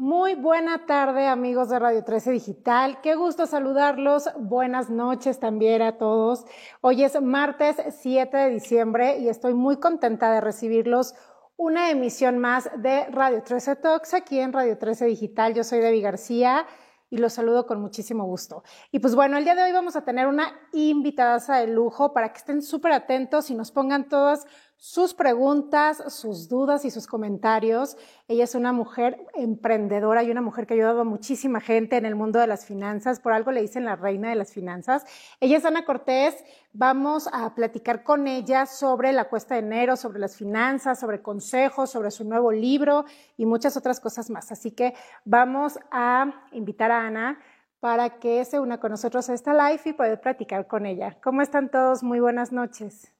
Muy buena tarde, amigos de Radio 13 Digital. Qué gusto saludarlos. Buenas noches también a todos. Hoy es martes 7 de diciembre y estoy muy contenta de recibirlos una emisión más de Radio 13 Talks aquí en Radio 13 Digital. Yo soy Debbie García y los saludo con muchísimo gusto. Y pues bueno, el día de hoy vamos a tener una invitada de lujo para que estén súper atentos y nos pongan todas sus preguntas, sus dudas y sus comentarios. Ella es una mujer emprendedora y una mujer que ha ayudado a muchísima gente en el mundo de las finanzas. Por algo le dicen la reina de las finanzas. Ella es Ana Cortés. Vamos a platicar con ella sobre la cuesta de enero, sobre las finanzas, sobre consejos, sobre su nuevo libro y muchas otras cosas más. Así que vamos a invitar a Ana para que se una con nosotros a esta live y poder platicar con ella. ¿Cómo están todos? Muy buenas noches.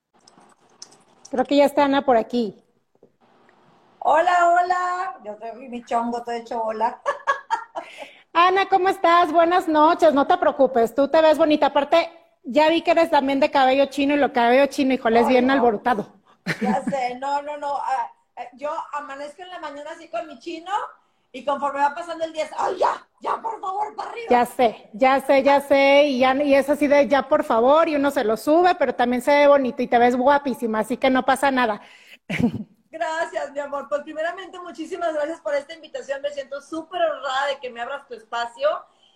Creo que ya está Ana por aquí. Hola, hola. Yo soy mi chongo, te he hecho hola. Ana, ¿cómo estás? Buenas noches. No te preocupes, tú te ves bonita. Aparte, ya vi que eres también de cabello chino y lo cabello chino, híjole, es bien alborotado. Ya sé, no, no, no. Ah, eh, yo amanezco en la mañana así con mi chino y conforme va pasando el día, ¡ay, ya! ¡Ya, por favor, para arriba! Ya sé, ya sé, ya sé. Y, ya, y es así de ya, por favor, y uno se lo sube, pero también se ve bonito y te ves guapísima, así que no pasa nada. Gracias, mi amor. Pues primeramente, muchísimas gracias por esta invitación. Me siento súper honrada de que me abras tu espacio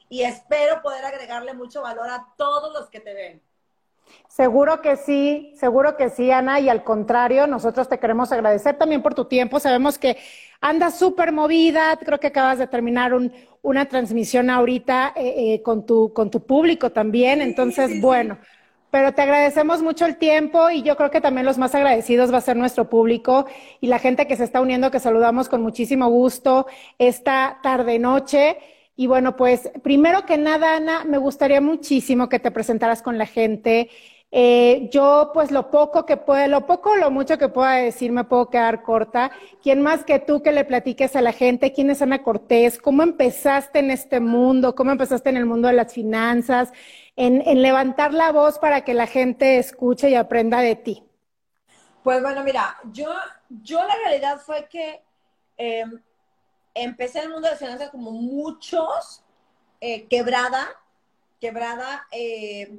y espero poder agregarle mucho valor a todos los que te ven. Seguro que sí, seguro que sí, Ana, y al contrario, nosotros te queremos agradecer también por tu tiempo. Sabemos que andas súper movida, creo que acabas de terminar una transmisión ahorita eh, eh, con, tu, con tu público también, entonces, bueno. Pero te agradecemos mucho el tiempo y yo creo que también los más agradecidos va a ser nuestro público y la gente que se está uniendo, que saludamos con muchísimo gusto esta tarde-noche. Y bueno, pues primero que nada, Ana, me gustaría muchísimo que te presentaras con la gente. Eh, yo, pues lo poco que pueda, lo poco o lo mucho que pueda decir, me puedo quedar corta. ¿Quién más que tú que le platiques a la gente? ¿Quién es Ana Cortés? ¿Cómo empezaste en este mundo? ¿Cómo empezaste en el mundo de las finanzas? En, levantar la voz para que la gente escuche y aprenda de ti. Pues bueno, mira, yo, yo la realidad fue que em, empecé en el mundo de las finanzas como muchos, eh, quebrada, quebrada, eh,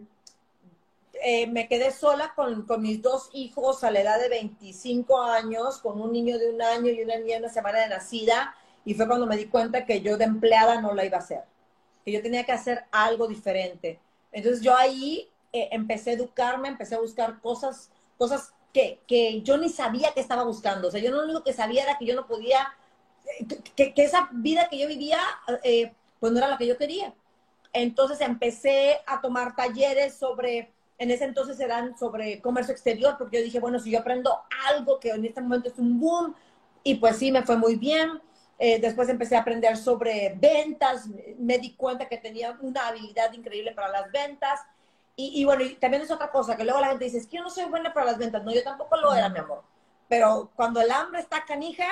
eh, me quedé sola con, mis dos hijos a la edad de 25 años, con un niño de un año y una niña de una semana de nacida, y fue cuando me di cuenta que yo de empleada no la iba a hacer, que yo tenía que hacer algo diferente. Entonces yo ahí empecé a educarme, empecé a buscar cosas, cosas que, que yo ni sabía que estaba buscando. O sea, yo lo único que sabía era que yo no podía que, esa vida que yo vivía, eh, pues no era la que yo quería. Entonces empecé a tomar talleres sobre, en ese entonces eran sobre comercio exterior, porque yo dije, bueno, si yo aprendo algo que en este momento es un boom, y pues sí, me fue muy bien. Eh, después empecé a aprender sobre ventas, me di cuenta que tenía una habilidad increíble para las ventas. Y, y bueno, y también es otra cosa, que luego la gente dice, es que yo no soy buena para las ventas. No, yo tampoco lo era, mi amor. Pero cuando el hambre está canija,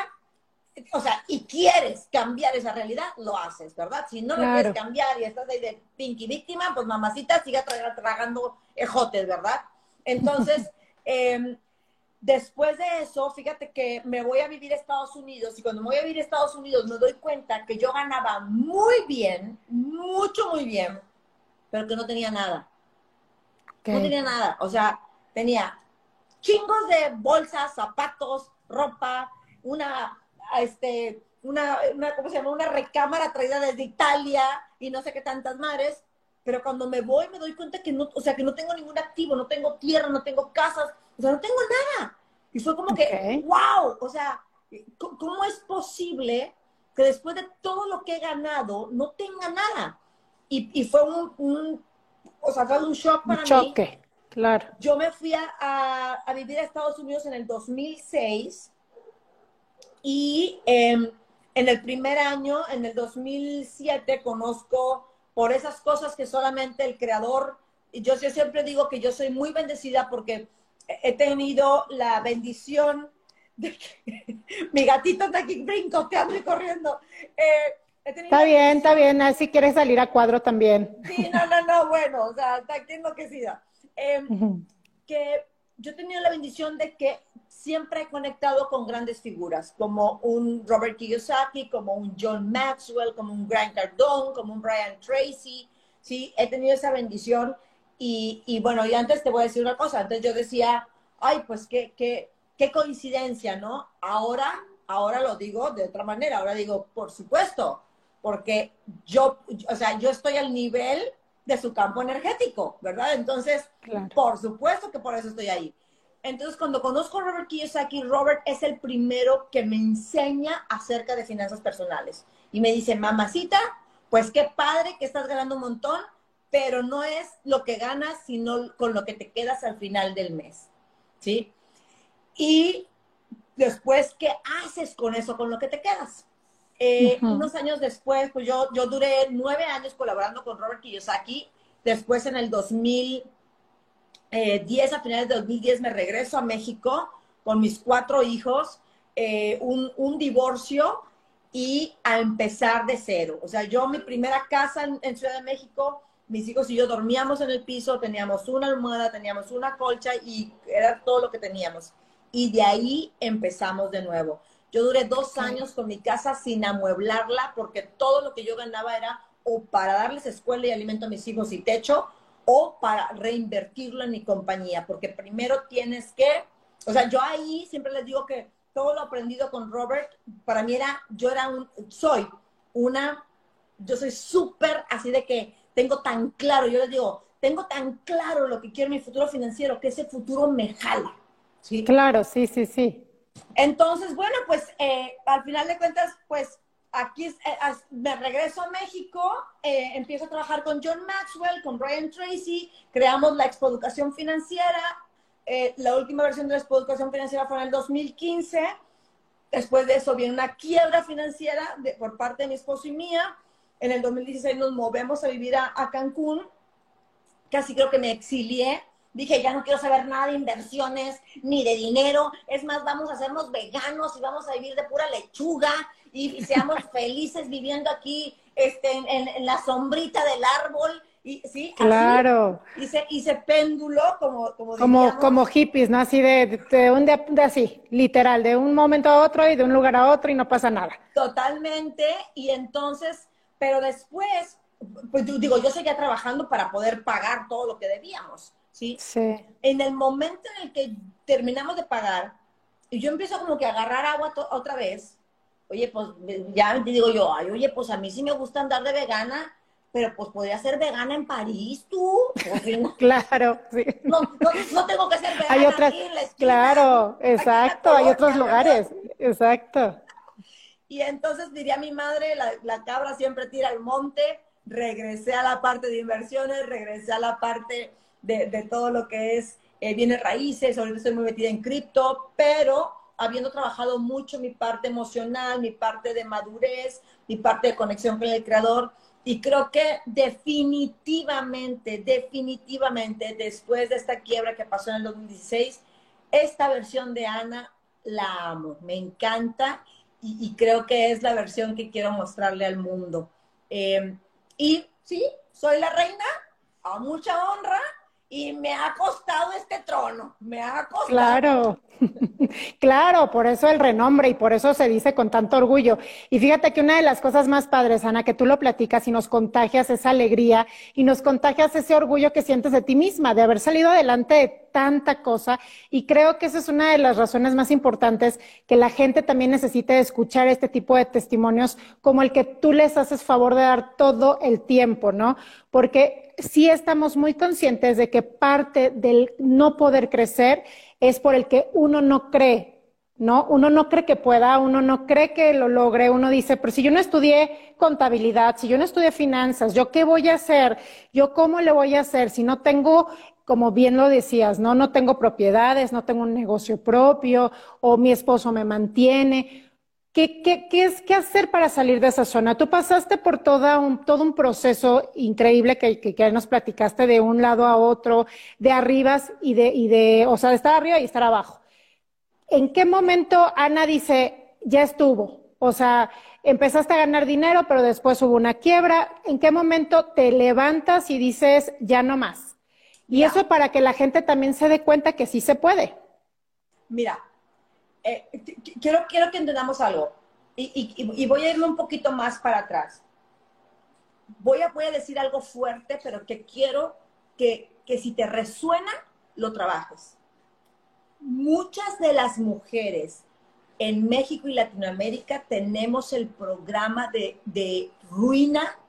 o sea, y quieres cambiar esa realidad, lo haces, ¿verdad? Si no lo quieres cambiar y estás ahí de pinky víctima, pues mamacita siga tragando ejotes, ¿verdad? Entonces, em, después de eso, fíjate que me voy a vivir a Estados Unidos y cuando me voy a vivir a Estados Unidos me doy cuenta que yo ganaba muy bien, mucho, muy bien, pero que no tenía nada. No tenía nada, o sea, tenía chingos de bolsas, zapatos, ropa, una este, una, una, ¿cómo se llama? Una recámara traída desde Italia y no sé qué tantas mares, pero cuando me voy me doy cuenta que no, o sea, que no tengo ningún activo, no tengo tierra, no tengo casas, o sea, no tengo nada. Y fue como que, wow, o sea, ¿cómo es posible que después de todo lo que he ganado no tenga nada? Y, y fue un, o sea, fue un shock para un choque, claro. Yo me fui a, a, a, vivir a Estados Unidos en el 2006 y em, en el primer año, en el 2007, conozco por esas cosas que solamente el creador, y yo, siempre digo que yo soy muy bendecida porque he tenido la bendición de que mi gatito está aquí brincoteando y corriendo. Eh, está bien, está bien, así quieres salir a cuadro también. Sí, no, no, no, bueno, o sea, está aquí enloquecida. Eh, que yo he tenido la bendición de que siempre he conectado con grandes figuras, como un Robert Kiyosaki, como un John Maxwell, como un Grant Cardone, como un Brian Tracy, ¿sí? He tenido esa bendición y, y, bueno, y antes te voy a decir una cosa, antes yo decía, ay, pues qué, qué, qué coincidencia, ¿no? Ahora, ahora lo digo de otra manera, ahora digo, por supuesto, porque yo, o sea, yo estoy al nivel de su campo energético, ¿verdad? Entonces, por supuesto que por eso estoy ahí. Entonces, cuando conozco a Robert Kiyosaki, Robert es el primero que me enseña acerca de finanzas personales. Y me dice, mamacita, pues qué padre que estás ganando un montón, pero no es lo que ganas, sino con lo que te quedas al final del mes. ¿Sí? Y después, ¿qué haces con eso, con lo que te quedas? Eh, unos años después, pues yo, yo duré nueve años colaborando con Robert Kiyosaki. Después, en el 2010, a finales de 2010, me regreso a México con mis cuatro hijos, eh, un, un, divorcio y a empezar de cero. O sea, yo mi primera casa en, en, Ciudad de México, mis hijos y yo dormíamos en el piso, teníamos una almohada, teníamos una colcha y era todo lo que teníamos. Y de ahí empezamos de nuevo. Yo duré dos años con mi casa sin amueblarla porque todo lo que yo ganaba era o para darles escuela y alimento a mis hijos y techo o para reinvertirlo en mi compañía, porque primero tienes que, o sea, yo ahí siempre les digo que todo lo aprendido con Robert, para mí era, yo era un, soy una, yo soy súper así de que tengo tan claro, yo les digo, tengo tan claro lo que quiero en mi futuro financiero, que ese futuro me jala. ¿sí? Claro, sí, sí, sí. Entonces, bueno, pues eh, al final de cuentas, pues aquí eh, me regreso a México, eh, empiezo a trabajar con John Maxwell, con Brian Tracy, creamos la Expoeducación Financiera. la última versión de la Expoeducación Financiera fue en el 2015. Después de eso viene una quiebra financiera por parte de mi esposo y mía. En el 2016 nos movemos a vivir a, a Cancún. Casi creo que me exilié Dije, ya no quiero saber nada de inversiones ni de dinero. Es más, vamos a hacernos veganos y vamos a vivir de pura lechuga y, seamos felices viviendo aquí este, en, la sombrita del árbol. Y, ¿sí? Claro. Hice, hice péndulo como como, como, como hippies, ¿no? Así de, de un de, de, así, literal, de un momento a otro y de un lugar a otro y no pasa nada. Totalmente. Y entonces, pero después, pues digo, yo seguía trabajando para poder pagar todo lo que debíamos. ¿Sí? En el momento en el que terminamos de pagar, y yo empiezo como que a agarrar agua otra vez, oye, pues ya te digo yo, ay, oye, pues a mí sí me gusta andar de vegana, pero pues podría ser vegana en París, tú. claro, sí. No, no, tengo que ser vegana hay otras, aquí en la Claro, exacto, hay otros lugares, exacto. Y entonces diría mi madre, la, la cabra siempre tira al monte, regresé a la parte de inversiones, regresé a la parte de, todo lo que es eh, bienes raíces, ahorita estoy muy metida en cripto, pero habiendo trabajado mucho mi parte emocional, mi parte de madurez, mi parte de conexión con el creador, y creo que definitivamente, definitivamente, después de esta quiebra que pasó en el 2016, esta versión de Ana la amo, me encanta y, creo que es la versión que quiero mostrarle al mundo. Eh, y sí, soy la reina, a mucha honra, y me ha costado este trono, me ha costado. Claro, claro, por eso el renombre y por eso se dice con tanto orgullo. Y fíjate que una de las cosas más padres, Ana, que tú lo platicas y nos contagias esa alegría y nos contagias ese orgullo que sientes de ti misma, de haber salido adelante de tanta cosa. Y creo que esa es una de las razones más importantes que la gente también necesita escuchar este tipo de testimonios como el que tú les haces favor de dar todo el tiempo, ¿no? Porque sí estamos muy conscientes de que parte del no poder crecer es por el que uno no cree, ¿no? Uno no cree que pueda, uno no cree que lo logre, uno dice, pero si yo no estudié contabilidad, si yo no estudié finanzas, ¿yo qué voy a hacer? ¿Yo cómo le voy a hacer si no tengo como bien lo decías, ¿no? No tengo propiedades, no tengo un negocio propio, o mi esposo me mantiene. ¿Qué, qué, qué, es, ¿Qué hacer para salir de esa zona? Tú pasaste por toda un, todo un proceso increíble que, que, nos platicaste de un lado a otro, de arriba y de, y de, o sea, de estar arriba y estar abajo. ¿En qué momento Ana dice, ya estuvo? O sea, empezaste a ganar dinero, pero después hubo una quiebra. ¿En qué momento te levantas y dices, ya no más? Y eso para que la gente también se dé cuenta que sí se puede. Mira, eh, quiero, quiero que entendamos algo. Y, voy a irme un poquito más para atrás. Voy a, voy a decir algo fuerte, pero que quiero que, que si te resuena, lo trabajes. Muchas de las mujeres en México y Latinoamérica tenemos el programa de, de ruina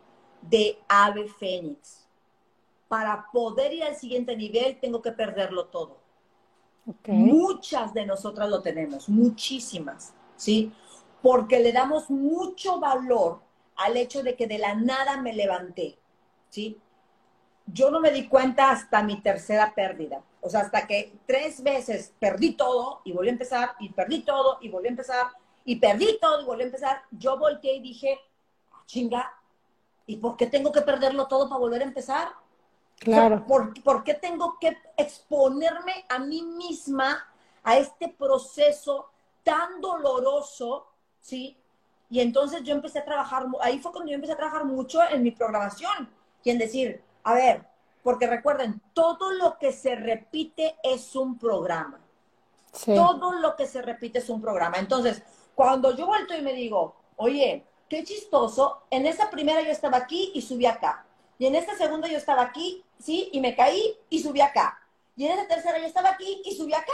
de ave fénix. Para poder ir al siguiente nivel, tengo que perderlo todo. Muchas de nosotras lo tenemos, muchísimas, ¿sí? Porque le damos mucho valor al hecho de que de la nada me levanté, ¿sí? Yo no me di cuenta hasta mi tercera pérdida. O sea, hasta que tres veces perdí todo y volví a empezar, y perdí todo y volví a empezar, y perdí todo y volví a empezar, yo volteé y dije, ah, chinga, ¿y por qué tengo que perderlo todo para volver a empezar? Claro. ¿por, qué tengo que exponerme a mí misma a este proceso tan doloroso, ¿sí? Y entonces yo empecé a trabajar, ahí fue cuando yo empecé a trabajar mucho en mi programación y en decir, a ver, porque recuerden, todo lo que se repite es un programa. Todo lo que se repite es un programa. Entonces, cuando yo vuelto y me digo, oye, qué chistoso, en esa primera yo estaba aquí y subí acá. Y en esta segunda yo estaba aquí, sí, y me caí y subí acá. Y en esa tercera yo estaba aquí y subí acá.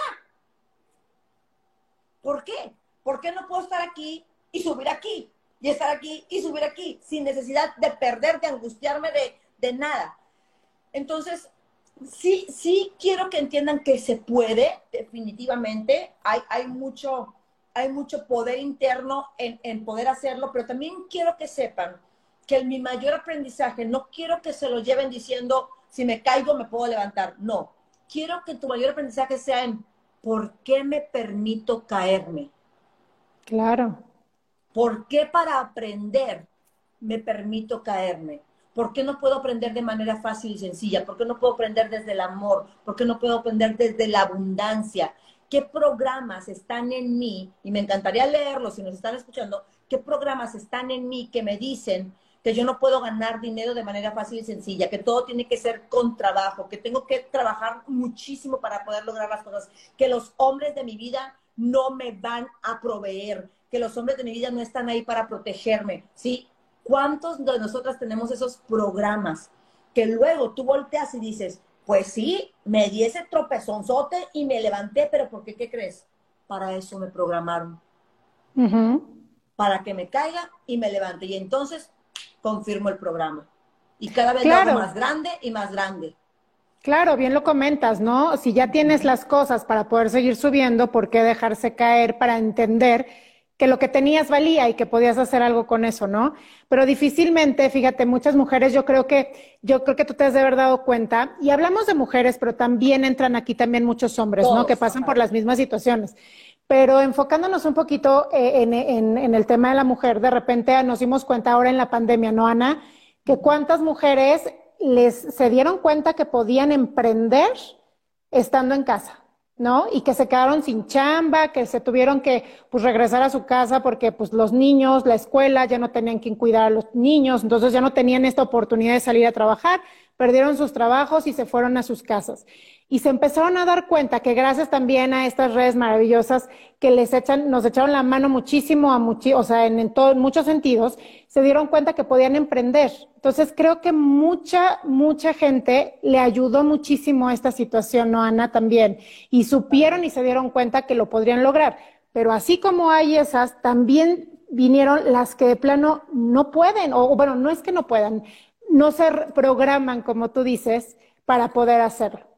¿Por qué? ¿Por qué no puedo estar aquí y subir aquí? Y estar aquí y subir aquí, sin necesidad de perder, de angustiarme de, de nada. Entonces, sí, sí quiero que entiendan que se puede, definitivamente. Hay, hay, mucho, hay mucho poder interno en, en poder hacerlo, pero también quiero que sepan que mi mayor aprendizaje, no quiero que se lo lleven diciendo, si me caigo me puedo levantar. No, quiero que tu mayor aprendizaje sea en, ¿por qué me permito caerme? Claro. ¿Por qué para aprender me permito caerme? ¿Por qué no puedo aprender de manera fácil y sencilla? ¿Por qué no puedo aprender desde el amor? ¿Por qué no puedo aprender desde la abundancia? ¿Qué programas están en mí? Y me encantaría leerlos si nos están escuchando. ¿Qué programas están en mí que me dicen que yo no puedo ganar dinero de manera fácil y sencilla, que todo tiene que ser con trabajo, que tengo que trabajar muchísimo para poder lograr las cosas, que los hombres de mi vida no me van a proveer, que los hombres de mi vida no están ahí para protegerme, ¿sí? ¿Cuántos de nosotras tenemos esos programas que luego tú volteas y dices, pues sí, me di ese tropezonzote y me levanté, pero ¿por qué? ¿Qué crees? Para eso me programaron. Para que me caiga y me levante. Y entonces confirmo el programa. Y cada vez lo más grande y más grande. Claro, bien lo comentas, ¿no? Si ya tienes las cosas para poder seguir subiendo, ¿por qué dejarse caer para entender que lo que tenías valía y que podías hacer algo con eso, ¿no? Pero difícilmente, fíjate, muchas mujeres, yo creo que, yo creo que tú te has de haber dado cuenta, y hablamos de mujeres, pero también entran aquí también muchos hombres, ¿no? Que pasan por las mismas situaciones. Pero enfocándonos un poquito eh, en, en, en el tema de la mujer, de repente nos dimos cuenta ahora en la pandemia, ¿no, Ana? Que cuántas mujeres les se dieron cuenta que podían emprender estando en casa. ¿no? Y que se quedaron sin chamba, que se tuvieron que pues regresar a su casa porque pues los niños, la escuela ya no tenían quien cuidar a los niños, entonces ya no tenían esta oportunidad de salir a trabajar, perdieron sus trabajos y se fueron a sus casas y se empezaron a dar cuenta que gracias también a estas redes maravillosas que les echan, nos echaron la mano muchísimo, a muchi o sea, en, en, en muchos sentidos, se dieron cuenta que podían emprender. Entonces creo que mucha, mucha gente le ayudó muchísimo a esta situación, ¿no, Ana? También. Y supieron y se dieron cuenta que lo podrían lograr. Pero así como hay esas, también vinieron las que de plano no pueden, o bueno, no es que no puedan, no se programan, como tú dices, para poder hacerlo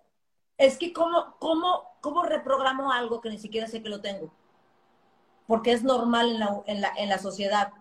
es que cómo, cómo, cómo reprogramo algo que ni siquiera sé que lo tengo. Porque es normal en la, en la, en la sociedad.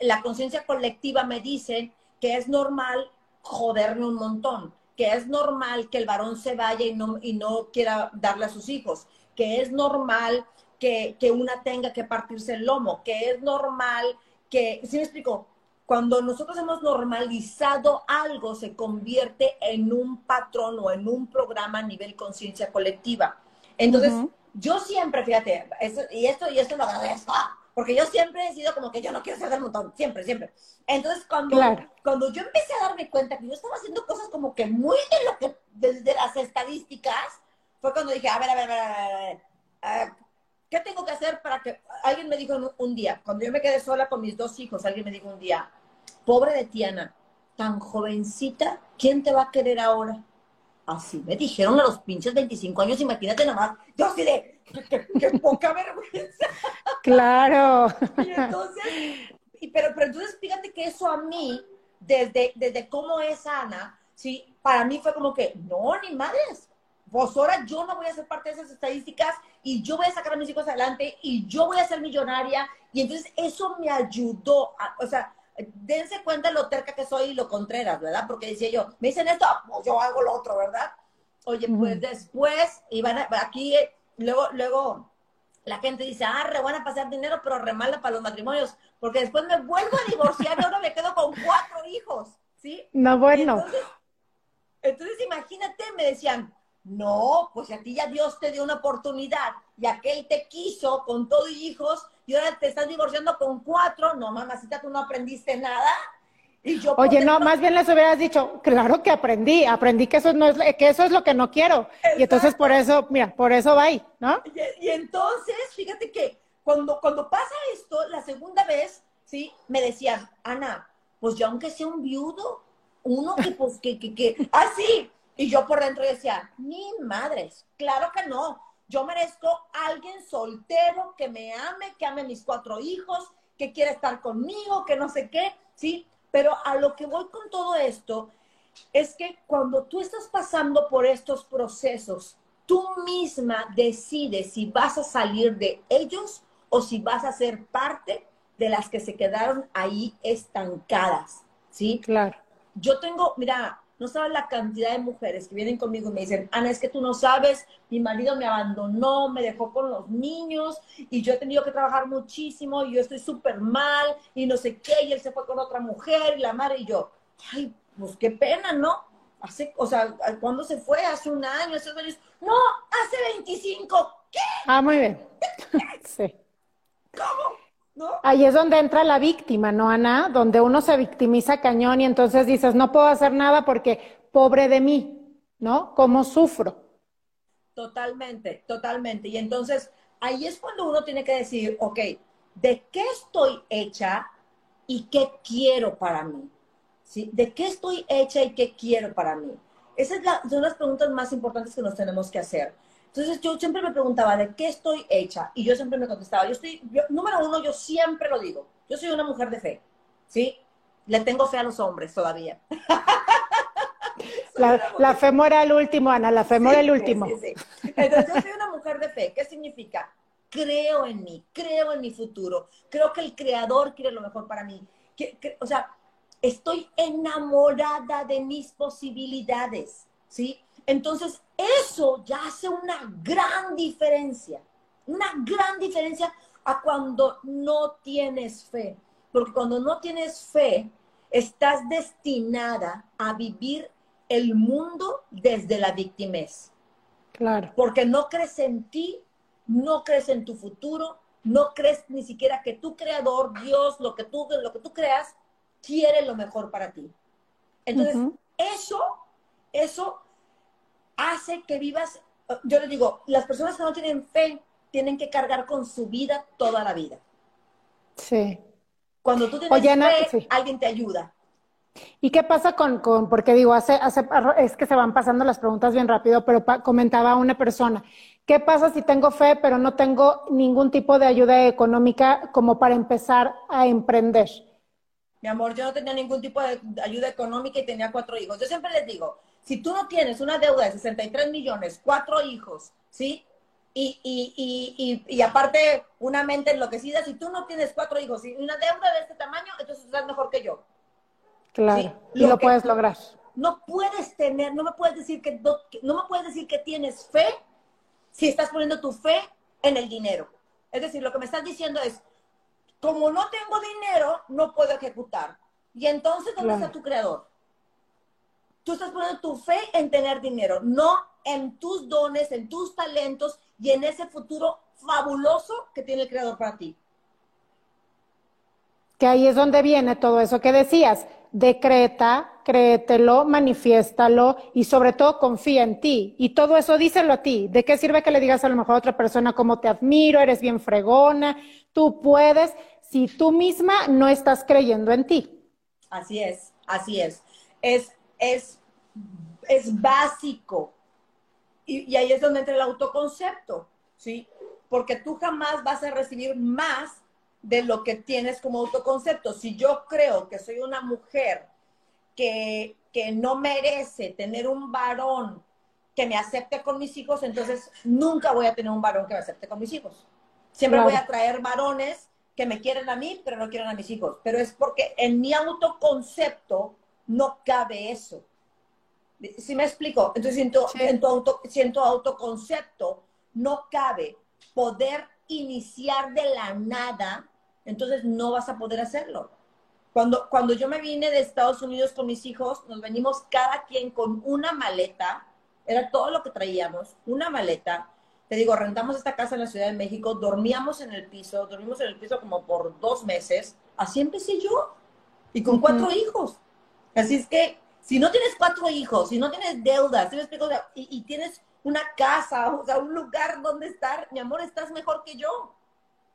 La conciencia colectiva me dice que es normal joderme un montón, que es normal que el varón se vaya y no, y no quiera darle a sus hijos, que es normal que, que una tenga que partirse el lomo, que es normal que, ¿sí me explico? Cuando nosotros hemos normalizado algo, se convierte en un patrón o en un programa a nivel conciencia colectiva. Entonces, yo siempre, fíjate, y esto y esto lo agradezco, porque yo siempre he sido como que yo no quiero ser del montón, siempre, siempre. Entonces, cuando, cuando yo empecé a darme cuenta que yo estaba haciendo cosas como que muy de lo que, desde las estadísticas, fue cuando dije, a ver, a ver, a ver, a ver, a ver ¿qué tengo que hacer para que... Alguien me dijo un, día, cuando yo me quedé sola con mis dos hijos, alguien me dijo un día, pobre de Tiana, tan jovencita, ¿quién te va a querer ahora? Así me dijeron a los pinches 25 años, imagínate nomás, yo así de, qué, poca vergüenza. Claro. Y entonces, pero, pero entonces fíjate que eso a mí, desde, desde cómo es Ana, sí, para mí fue como que, no, ni madres, pues ahora yo no voy a ser parte de esas estadísticas y yo voy a sacar a mis hijos adelante y yo voy a ser millonaria. Y entonces eso me ayudó, o sea, dense cuenta lo terca que soy y lo contreras, ¿verdad? Porque decía yo, me dicen esto, pues yo hago lo otro, ¿verdad? Oye, pues después, iban aquí, luego, luego, la gente dice, ah, re van a pasar dinero, pero re mala para los matrimonios, porque después me vuelvo a divorciar y ahora me quedo con cuatro hijos, ¿sí? No, bueno. entonces, imagínate, me decían, no, pues a ti ya Dios te dio una oportunidad y aquel te quiso con todo y hijos y ahora te estás divorciando con cuatro. No, mamacita, tú no aprendiste nada. Y yo, Oye, no, más bien les hubieras dicho, claro que aprendí, aprendí que eso, no es, que eso es lo que no quiero. Y entonces por eso, mira, por eso va ahí, ¿no? Y, entonces, fíjate que cuando, cuando pasa esto, la segunda vez, ¿sí? Me decían, Ana, pues yo aunque sea un viudo, uno que pues que, que, que, así, y yo por dentro decía, ni madres, claro que no. Yo merezco alguien soltero que me ame, que ame mis cuatro hijos, que quiera estar conmigo, que no sé qué, ¿sí? Pero a lo que voy con todo esto es que cuando tú estás pasando por estos procesos, tú misma decides si vas a salir de ellos o si vas a ser parte de las que se quedaron ahí estancadas, ¿sí? Claro. Yo tengo, mira, no sabes la cantidad de mujeres que vienen conmigo y me dicen, Ana, es que tú no sabes, mi marido me abandonó, me dejó con los niños y yo he tenido que trabajar muchísimo y yo estoy súper mal y no sé qué, y él se fue con otra mujer y la madre y yo, ay, pues qué pena, ¿no? Hace, o sea, ¿cuándo se fue? Hace un año, hace dos años. No, hace 25. ¿Qué? Ah, muy bien. sí. ¿Cómo? Ahí es donde entra la víctima, ¿no, Ana? Donde uno se victimiza cañón y entonces dices, no puedo hacer nada porque pobre de mí, ¿no? ¿Cómo sufro? Totalmente, totalmente. Y entonces ahí es cuando uno tiene que decir, ok, ¿de qué estoy hecha y qué quiero para mí? ¿Sí? ¿De qué estoy hecha y qué quiero para mí? Esas son las preguntas más importantes que nos tenemos que hacer. Entonces yo siempre me preguntaba de qué estoy hecha y yo siempre me contestaba, yo estoy, número uno, yo siempre lo digo, yo soy una mujer de fe, ¿sí? Le tengo fe a los hombres todavía. La, fe muere al último, Ana, la fe muere al último. Sí, sí, Entonces yo soy una mujer de fe, ¿qué significa? Creo en mí, creo en mi futuro, creo que el creador quiere lo mejor para mí. o sea, estoy enamorada de mis posibilidades, ¿sí? Entonces, eso ya hace una gran diferencia, una gran diferencia a cuando no tienes fe. Porque cuando no tienes fe, estás destinada a vivir el mundo desde la victimez. Claro. Porque no crees en ti, no crees en tu futuro, no crees ni siquiera que tu creador, Dios, lo que tú, lo que tú creas, quiere lo mejor para ti. Entonces, eso, eso hace que vivas, yo le digo, las personas que no tienen fe tienen que cargar con su vida toda la vida. Sí. Cuando tú tienes fe, alguien te ayuda. ¿Y qué pasa con, con, porque digo, hace, hace, es que se van pasando las preguntas bien rápido, pero comentaba una persona, ¿qué pasa si tengo fe, pero no tengo ningún tipo de ayuda económica como para empezar a emprender? Mi amor, yo no tenía ningún tipo de ayuda económica y tenía cuatro hijos. Yo siempre les digo, si tú no tienes una deuda de 63 millones, cuatro hijos, ¿sí? Y, y, y, y, aparte una mente enloquecida, si tú no tienes cuatro hijos y una deuda de este tamaño, entonces estás mejor que yo. Claro, y lo, puedes lograr. No puedes tener, no me puedes decir que no, no me puedes decir que tienes fe si estás poniendo tu fe en el dinero. Es decir, lo que me estás diciendo es, como no tengo dinero, no puedo ejecutar. Y entonces, ¿dónde está tu creador? Tú estás poniendo tu fe en tener dinero, no en tus dones, en tus talentos y en ese futuro fabuloso que tiene el creador para ti. Que ahí es donde viene todo eso que decías. Decreta, créetelo, manifiéstalo y sobre todo confía en ti. Y todo eso díselo a ti. ¿De qué sirve que le digas a lo mejor a otra persona cómo te admiro, eres bien fregona, tú puedes, si tú misma no estás creyendo en ti? Así es, así es. Es, es, es básico. Y, y ahí es donde entra el autoconcepto, ¿sí? Porque tú jamás vas a recibir más de lo que tienes como autoconcepto. Si yo creo que soy una mujer que, que no merece tener un varón que me acepte con mis hijos, entonces nunca voy a tener un varón que me acepte con mis hijos. Siempre voy a traer varones que me quieren a mí, pero no quieren a mis hijos. Pero es porque en mi autoconcepto no cabe eso. ¿Sí me explico? Entonces, en tu, en tu, auto, si en tu autoconcepto no cabe poder iniciar de la nada, entonces no vas a poder hacerlo. Cuando, cuando yo me vine de Estados Unidos con mis hijos, nos venimos cada quien con una maleta, era todo lo que traíamos, una maleta. Te digo, rentamos esta casa en la Ciudad de México, dormíamos en el piso, dormimos en el piso como por dos meses. Así empecé yo, y con cuatro hijos. Así es que, si no tienes cuatro hijos, si no tienes deudas, y, y tienes una casa, o sea, un lugar donde estar, mi amor, estás mejor que yo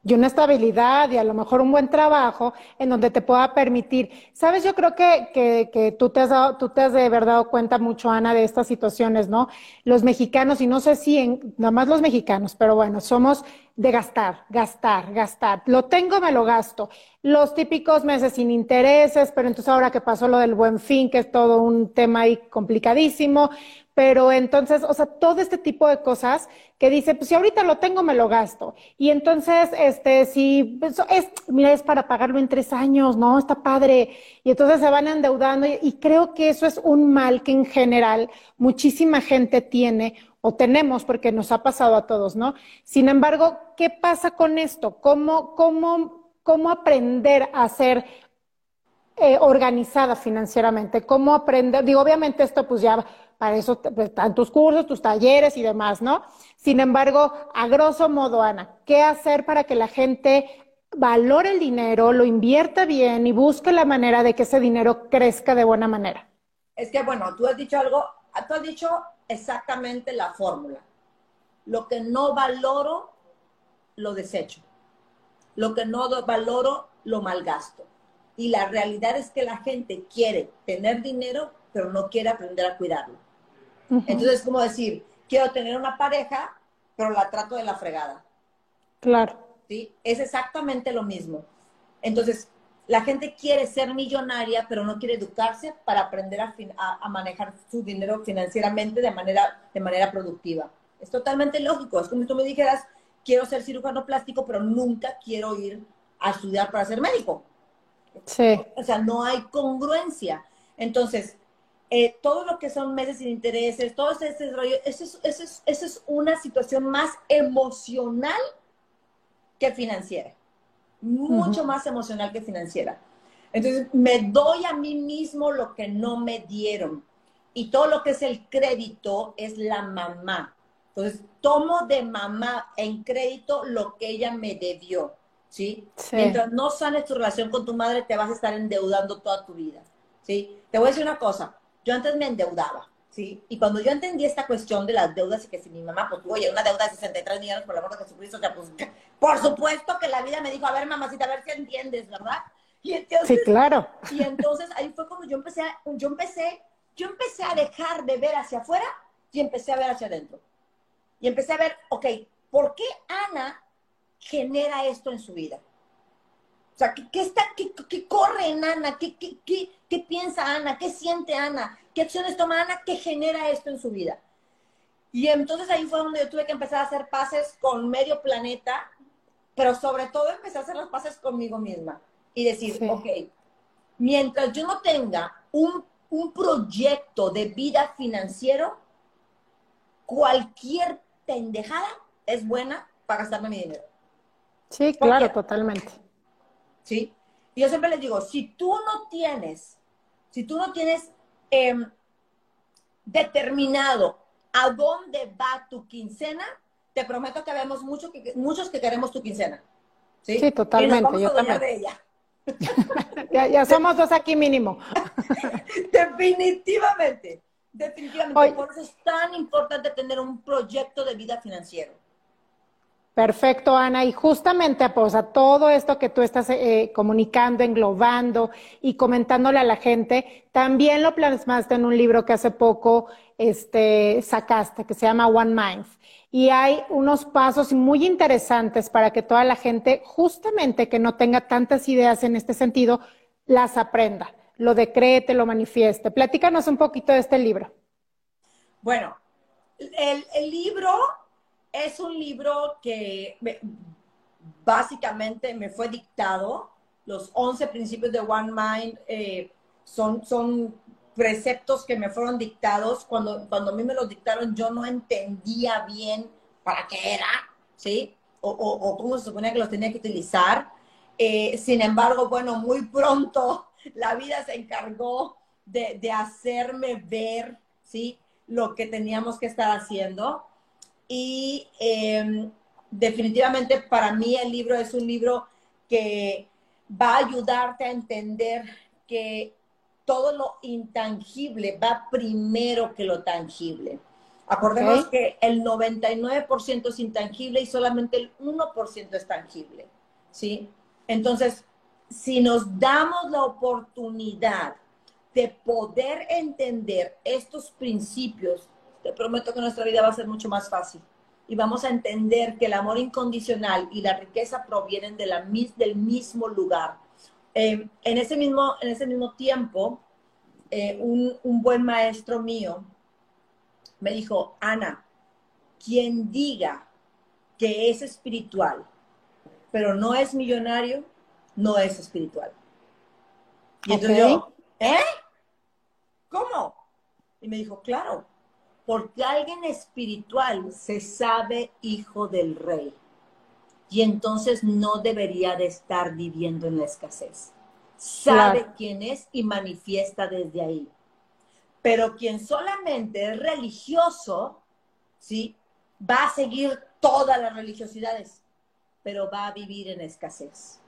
y una estabilidad y a lo mejor un buen trabajo en donde te pueda permitir. Sabes, yo creo que, que, que tú, te has dado, tú te has de verdad dado cuenta mucho, Ana, de estas situaciones, ¿no? Los mexicanos, y no sé si en, nada más los mexicanos, pero bueno, somos de gastar, gastar, gastar. Lo tengo, me lo gasto. Los típicos meses sin intereses, pero entonces ahora que pasó lo del buen fin, que es todo un tema ahí complicadísimo, pero entonces, o sea, todo este tipo de cosas que dice, pues si ahorita lo tengo, me lo gasto. Y entonces, este, si, pues, es, mira, es para pagarlo en tres años, ¿no? Está padre. Y entonces se van endeudando y, creo que eso es un mal que en general muchísima gente tiene o tenemos porque nos ha pasado a todos, ¿no? Sin embargo, ¿qué pasa con esto? ¿Cómo, cómo, cómo aprender a ser eh, organizada financieramente? ¿Cómo aprender? Digo, obviamente esto pues ya para eso están tus cursos, tus talleres y demás, ¿no? Sin embargo, a grosso modo, Ana, ¿qué hacer para que la gente valore el dinero, lo invierta bien y busque la manera de que ese dinero crezca de buena manera? Es que, bueno, tú has dicho algo, tú has dicho exactamente la fórmula. Lo que no valoro, lo desecho. Lo que no valoro, lo malgasto. Y la realidad es que la gente quiere tener dinero, pero no quiere aprender a cuidarlo. Entonces, es como decir, quiero tener una pareja, pero la trato de la fregada. Claro. ¿Sí? Es exactamente lo mismo. Entonces, la gente quiere ser millonaria, pero no quiere educarse para aprender a, a, manejar su dinero financieramente de manera, de manera productiva. Es totalmente lógico. Es como si tú me dijeras, quiero ser cirujano plástico, pero nunca quiero ir a estudiar para ser médico. Sí. O sea, no hay congruencia. Entonces, eh, todo lo que son meses sin intereses, todo ese rollo, eso es, eso, es, eso es una situación más emocional que financiera. Mucho más emocional que financiera. Entonces, me doy a mí mismo lo que no me dieron. Y todo lo que es el crédito es la mamá. Entonces, tomo de mamá en crédito lo que ella me debió. ¿sí? sí. Mientras no sanes tu relación con tu madre, te vas a estar endeudando toda tu vida. ¿sí? Te voy a decir una cosa. Yo antes me endeudaba, ¿sí? Y cuando yo entendí esta cuestión de las deudas y que si mi mamá, pues, oye, una deuda de 63 millones por la amor de Jesucristo, o sea, pues, por supuesto que la vida me dijo, a ver, mamacita, a ver si entiendes, ¿verdad? Y entonces, sí, claro. Y entonces ahí fue cuando yo empecé, a, yo empecé, yo empecé a dejar de ver hacia afuera y empecé a ver hacia adentro. Y empecé a ver, ok, ¿por qué Ana genera esto en su vida? O sea, ¿qué, está, qué, corre en Ana? ¿Qué, ¿Qué, piensa Ana? ¿Qué siente Ana? ¿Qué acciones toma Ana? ¿Qué genera esto en su vida? Y entonces ahí fue donde yo tuve que empezar a hacer pases con medio planeta, pero sobre todo empecé a hacer los pases conmigo misma y decir, ok, mientras yo no tenga un, un proyecto de vida financiero, cualquier pendejada es buena para gastarme mi dinero. Sí, claro, totalmente. ¿Sí? Y yo siempre les digo, si tú no tienes, si tú no tienes em, determinado a dónde va tu quincena, te prometo que vemos mucho que, muchos que queremos tu quincena. Sí, sí totalmente. yo también. De ella. ya, somos dos aquí mínimo. definitivamente, definitivamente. Por eso es tan importante tener un proyecto de vida financiero. Perfecto, Ana. Y justamente, pues, a todo esto que tú estás eh, comunicando, englobando y comentándole a la gente, también lo plasmaste en un libro que hace poco este, sacaste, que se llama One Mind. Y hay unos pasos muy interesantes para que toda la gente, justamente que no tenga tantas ideas en este sentido, las aprenda, lo decrete, lo manifieste. Platícanos un poquito de este libro. Bueno, el, el libro es un libro que básicamente me fue dictado. Los 11 principios de One Mind eh, son, son preceptos que me fueron dictados. Cuando, cuando a mí me los dictaron, yo no entendía bien para qué era, ¿sí? O, o, cómo se suponía que los tenía que utilizar. Eh, sin embargo, bueno, muy pronto la vida se encargó de, de hacerme ver, ¿sí? Lo que teníamos que estar haciendo y em, definitivamente para mí el libro es un libro que va a ayudarte a entender que todo lo intangible va primero que lo tangible. Acordemos que el 99% es intangible y solamente el 1% es tangible, ¿sí? Entonces, si nos damos la oportunidad de poder entender estos principios te prometo que nuestra vida va a ser mucho más fácil. Y vamos a entender que el amor incondicional y la riqueza provienen de la, del mismo lugar. Eh, en, ese mismo, en ese mismo tiempo, eh, un, un buen maestro mío me dijo, Ana, quien diga que es espiritual, pero no es millonario, no es espiritual. Y entonces yo, ¿eh? ¿Cómo? Y me dijo, claro, porque alguien espiritual se sabe hijo del rey y entonces no debería de estar viviendo en la escasez. Sabe quién es y manifiesta desde ahí. Pero quien solamente es religioso, ¿sí? Va a seguir todas las religiosidades, pero va a vivir en escasez.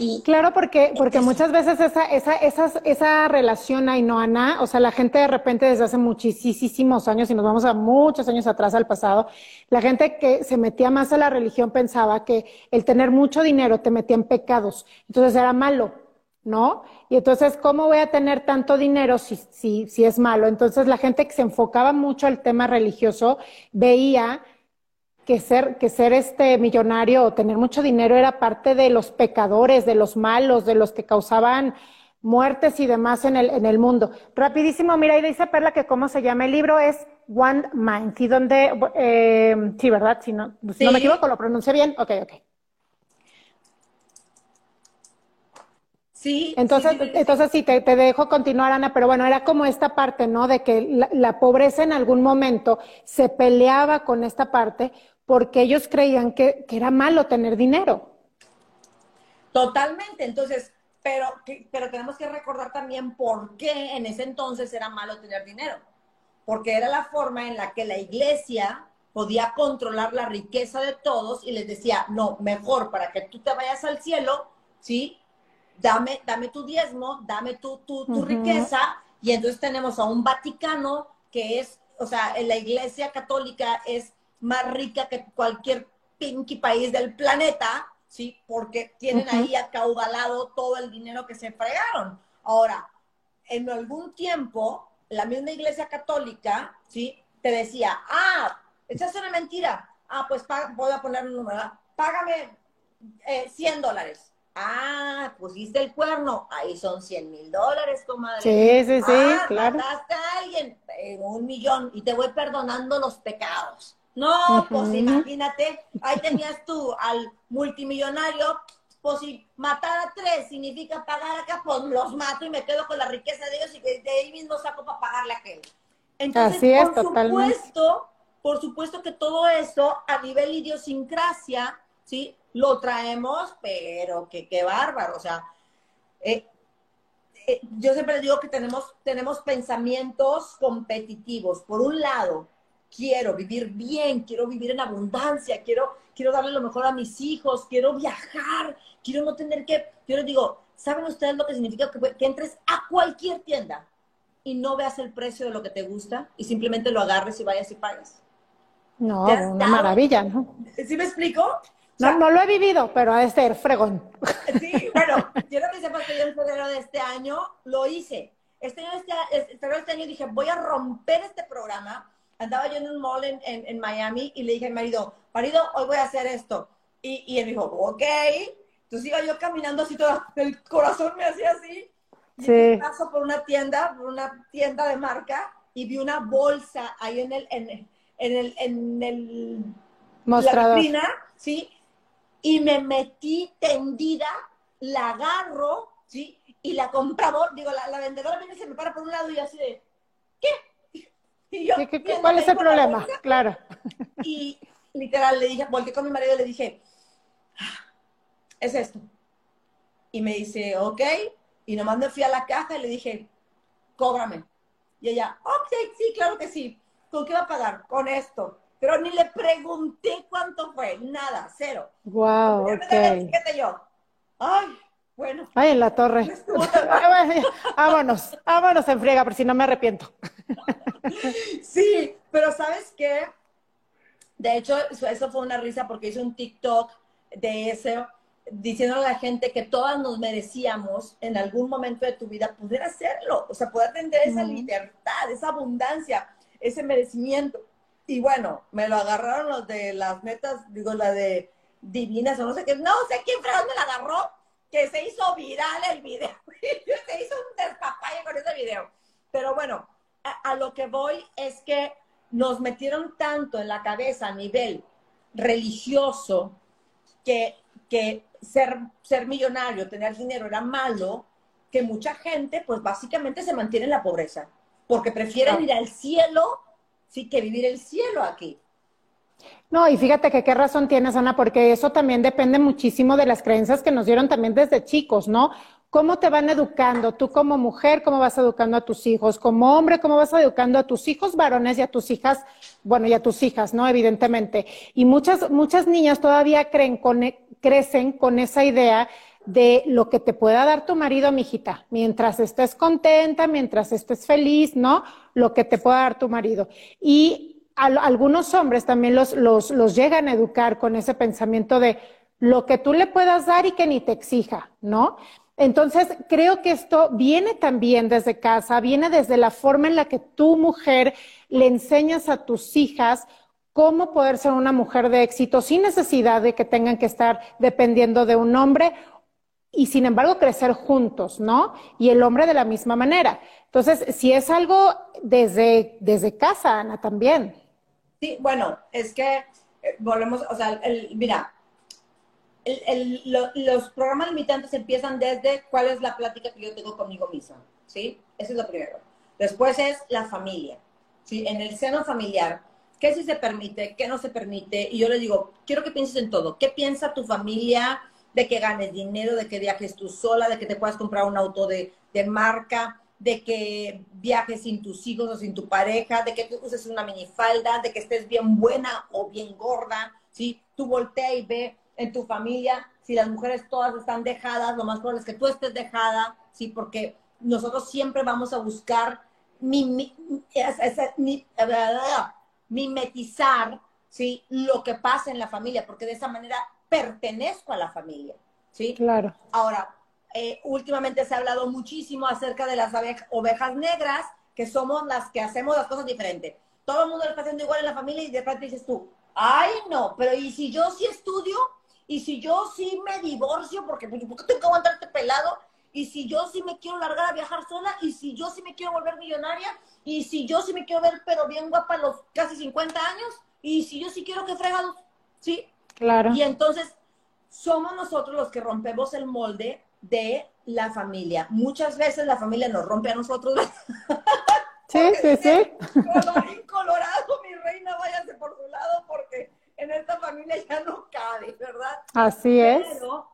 Y claro, porque, porque muchas veces esa, esa, esa, esa relación hay, ¿no, Ana? O sea, la gente de repente desde hace muchísimos años, y nos vamos a muchos años atrás al pasado, la gente que se metía más a la religión pensaba que el tener mucho dinero te metía en pecados, entonces era malo, ¿no? Y entonces, ¿cómo voy a tener tanto dinero si, si, si es malo? Entonces, la gente que se enfocaba mucho al tema religioso veía que ser, que ser este millonario o tener mucho dinero era parte de los pecadores, de los malos, de los que causaban muertes y demás en el, en el mundo. Rapidísimo, mira, y dice Perla que cómo se llama el libro es One Mind, y donde, eh, sí, ¿verdad? Si no, si no me equivoco, lo pronuncié bien. Ok, ok. Sí. Entonces, sí, entonces sí, te, dejo continuar, Ana, pero bueno, era como esta parte, ¿no? De que la, pobreza en algún momento se peleaba con esta parte porque ellos creían que, era malo tener dinero. Totalmente, entonces, pero, pero tenemos que recordar también por qué en ese entonces era malo tener dinero. Porque era la forma en la que la iglesia podía controlar la riqueza de todos y les decía, no, mejor para que tú te vayas al cielo, ¿sí? Dame, dame tu diezmo, dame tu, tu, tu riqueza. Y entonces tenemos a un Vaticano que es, o sea, la iglesia católica es más rica que cualquier pinky país del planeta, ¿sí? Porque tienen ahí acaudalado todo el dinero que se fregaron. Ahora, en algún tiempo, la misma iglesia católica, ¿sí? Te decía, ah, esa es una mentira. Ah, pues voy a poner un número, págame 100 eh, dólares. Ah, pusiste el cuerno, ahí son 100 mil dólares, comadre. Sí, sí, sí, ah, claro. Mataste a alguien, en un millón, y te voy perdonando los pecados. No, pues imagínate, ahí tenías tú al multimillonario, pues si matar a tres significa pagar acá, pues los mato y me quedo con la riqueza de ellos y de ahí mismo saco para pagarle a aquel. Entonces, Así es, por supuesto, por supuesto que todo eso a nivel idiosincrasia, ¿sí? Lo traemos, pero que qué bárbaro, o sea, eh, eh, yo siempre digo que tenemos, tenemos pensamientos competitivos. Por un lado, quiero vivir bien, quiero vivir en abundancia, quiero, quiero darle lo mejor a mis hijos, quiero viajar, quiero no tener que, yo les digo, ¿saben ustedes lo que significa que, que entres a cualquier tienda y no veas el precio de lo que te gusta y simplemente lo agarres y vayas y pagues? No, una maravilla, ¿no? ¿Sí me explico? no, no lo he vivido, pero ha de ser fregón. Sí, bueno, que sepas que yo en febrero de este año lo hice. Este año, este, de este año dije, voy a romper este programa. Andaba yo en un mall en, en, Miami y le dije a mi marido, marido, hoy voy a hacer esto. Y, y él dijo, ok. Entonces iba yo caminando así, todo el corazón me hacía así. Y sí. paso por una tienda, por una tienda de marca, y vi una bolsa ahí en el, en, en el, en el mostrador. ¿sí? Y me metí tendida, la agarro, ¿sí? Y la compraba, digo, la, la vendedora viene y se me para por un lado y así de, ¿qué? Y yo, ¿Qué, qué, cuál es el problema? Claro. Y literal le dije, volteé con mi marido y le dije, ah, es esto. Y me dice, ok. Y nomás me fui a la caja y le dije, cóbrame. Y ella, ok, sí, claro que sí. ¿Con qué va a pagar? Con esto. Pero ni le pregunté cuánto fue, nada, cero. Wow, ok. yo. Ay, bueno. Ay, en la torre. vámonos, vámonos en friega, por si no me arrepiento. Sí, pero ¿sabes qué? De hecho, eso fue una risa porque hice un TikTok de eso, diciendo a la gente que todas nos merecíamos en algún momento de tu vida poder hacerlo, o sea, poder tener esa libertad, esa abundancia, ese merecimiento. Y bueno, me lo agarraron los de las metas, digo, la de divinas o no sé qué, no sé quién fregón me la agarró, que se hizo viral el video. se hizo un despapalle con ese video. Pero bueno, a, lo que voy es que nos metieron tanto en la cabeza a nivel religioso que, que ser, ser millonario, tener dinero era malo, que mucha gente pues básicamente se mantiene en la pobreza, porque prefieren ir al cielo sí que vivir el cielo aquí. No, y fíjate que qué razón tienes, Ana, porque eso también depende muchísimo de las creencias que nos dieron también desde chicos, ¿no? ¿Cómo te van educando? Tú como mujer, ¿cómo vas educando a tus hijos? Como hombre, ¿cómo vas educando a tus hijos varones y a tus hijas? Bueno, y a tus hijas, ¿no? Evidentemente. Y muchas, muchas niñas todavía creen con, crecen con esa idea de lo que te pueda dar tu marido, mijita, mientras estés contenta, mientras estés feliz, ¿no? Lo que te pueda dar tu marido. Y algunos hombres también los, los, los llegan a educar con ese pensamiento de lo que tú le puedas dar y que ni te exija, ¿no? Entonces, creo que esto viene también desde casa, viene desde la forma en la que tú, mujer, le enseñas a tus hijas cómo poder ser una mujer de éxito sin necesidad de que tengan que estar dependiendo de un hombre y sin embargo crecer juntos, ¿no? Y el hombre de la misma manera. Entonces, si es algo desde, desde casa, Ana, también. Sí, bueno, es que eh, volvemos, o sea, el, mira, el, los programas limitantes empiezan desde cuál es la plática que yo tengo conmigo misma, ¿sí? Eso es lo primero. Después es la familia, ¿sí? En el seno familiar, ¿qué sí se permite, qué no se permite? Y yo le digo, quiero que pienses en todo. ¿Qué piensa tu familia? de que ganes dinero, de que viajes tú sola, de que te puedas comprar un auto de, marca, de que viajes sin tus hijos o sin tu pareja, de que uses una minifalda, de que estés bien buena o bien gorda, ¿sí? Tú voltea y ve en tu familia, si las mujeres todas están dejadas, lo más probable es que tú estés dejada, ¿sí? Porque nosotros siempre vamos a buscar mimetizar, ¿sí? Lo que pasa en la familia, porque de esa manera pertenezco a la familia. ¿sí? Claro. Ahora, eh, últimamente se ha hablado muchísimo acerca de las ovejas negras, que somos las que hacemos las cosas diferentes. Todo el mundo lo está haciendo igual en la familia y de repente dices tú, ay no, pero ¿y si yo sí estudio? ¿Y si yo sí me divorcio? Porque, pues, ¿por qué tengo que aguantarte pelado? ¿Y si yo sí me quiero largar a viajar sola? ¿Y si yo sí me quiero volver millonaria? ¿Y si yo sí me quiero ver pero bien guapa a los casi 50 años? ¿Y si yo sí quiero que fregados? ¿Sí? Claro. Y entonces somos nosotros los que rompemos el molde de la familia. Muchas veces la familia nos rompe a nosotros. Sí, sí, sí. Colorado, mi reina, váyase por su lado porque en esta familia ya no cabe, ¿verdad? Así es. Pero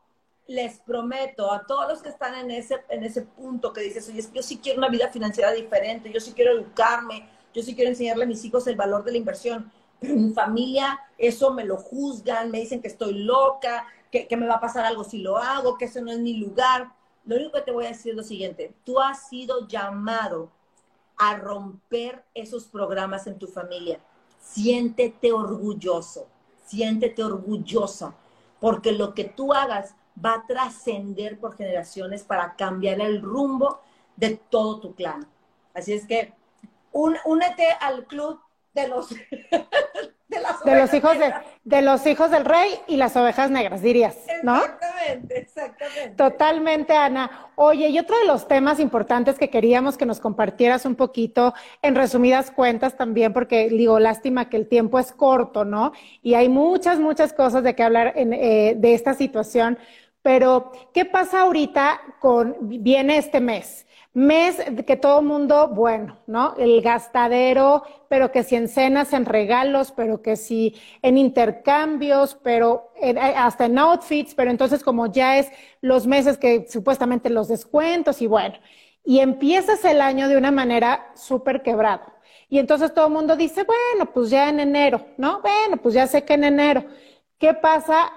les prometo a todos los que están en ese, en ese punto que dices, oye, yo sí quiero una vida financiera diferente, yo sí quiero educarme, yo sí quiero enseñarle a mis hijos el valor de la inversión, pero en mi familia eso me lo juzgan, me dicen que estoy loca, que, que me va a pasar algo si lo hago, que eso no es mi lugar. Lo único que te voy a decir es lo siguiente, tú has sido llamado a romper esos programas en tu familia. Siéntete orgulloso, siéntete orgullosa, porque lo que tú hagas va a trascender por generaciones para cambiar el rumbo de todo tu clan. Así es que únete al club de los de, los hijos de, de, los hijos del rey y las ovejas negras, dirías, ¿no? Exactamente, exactamente. Totalmente, Ana. Oye, y otro de los temas importantes que queríamos que nos compartieras un poquito, en resumidas cuentas también, porque digo, lástima que el tiempo es corto, ¿no? Y hay muchas, muchas cosas de que hablar en, eh, de esta situación. Pero, ¿qué pasa ahorita con, viene este mes? Mes que todo mundo, bueno, ¿no? El gastadero, pero que si en cenas, en regalos, pero que si en intercambios, pero eh, hasta en outfits, pero entonces como ya es los meses que supuestamente los descuentos y bueno, y empiezas el año de una manera súper quebrado. Y entonces todo el mundo dice, bueno, pues ya en enero, ¿no? Bueno, pues ya sé que en enero. ¿Qué pasa?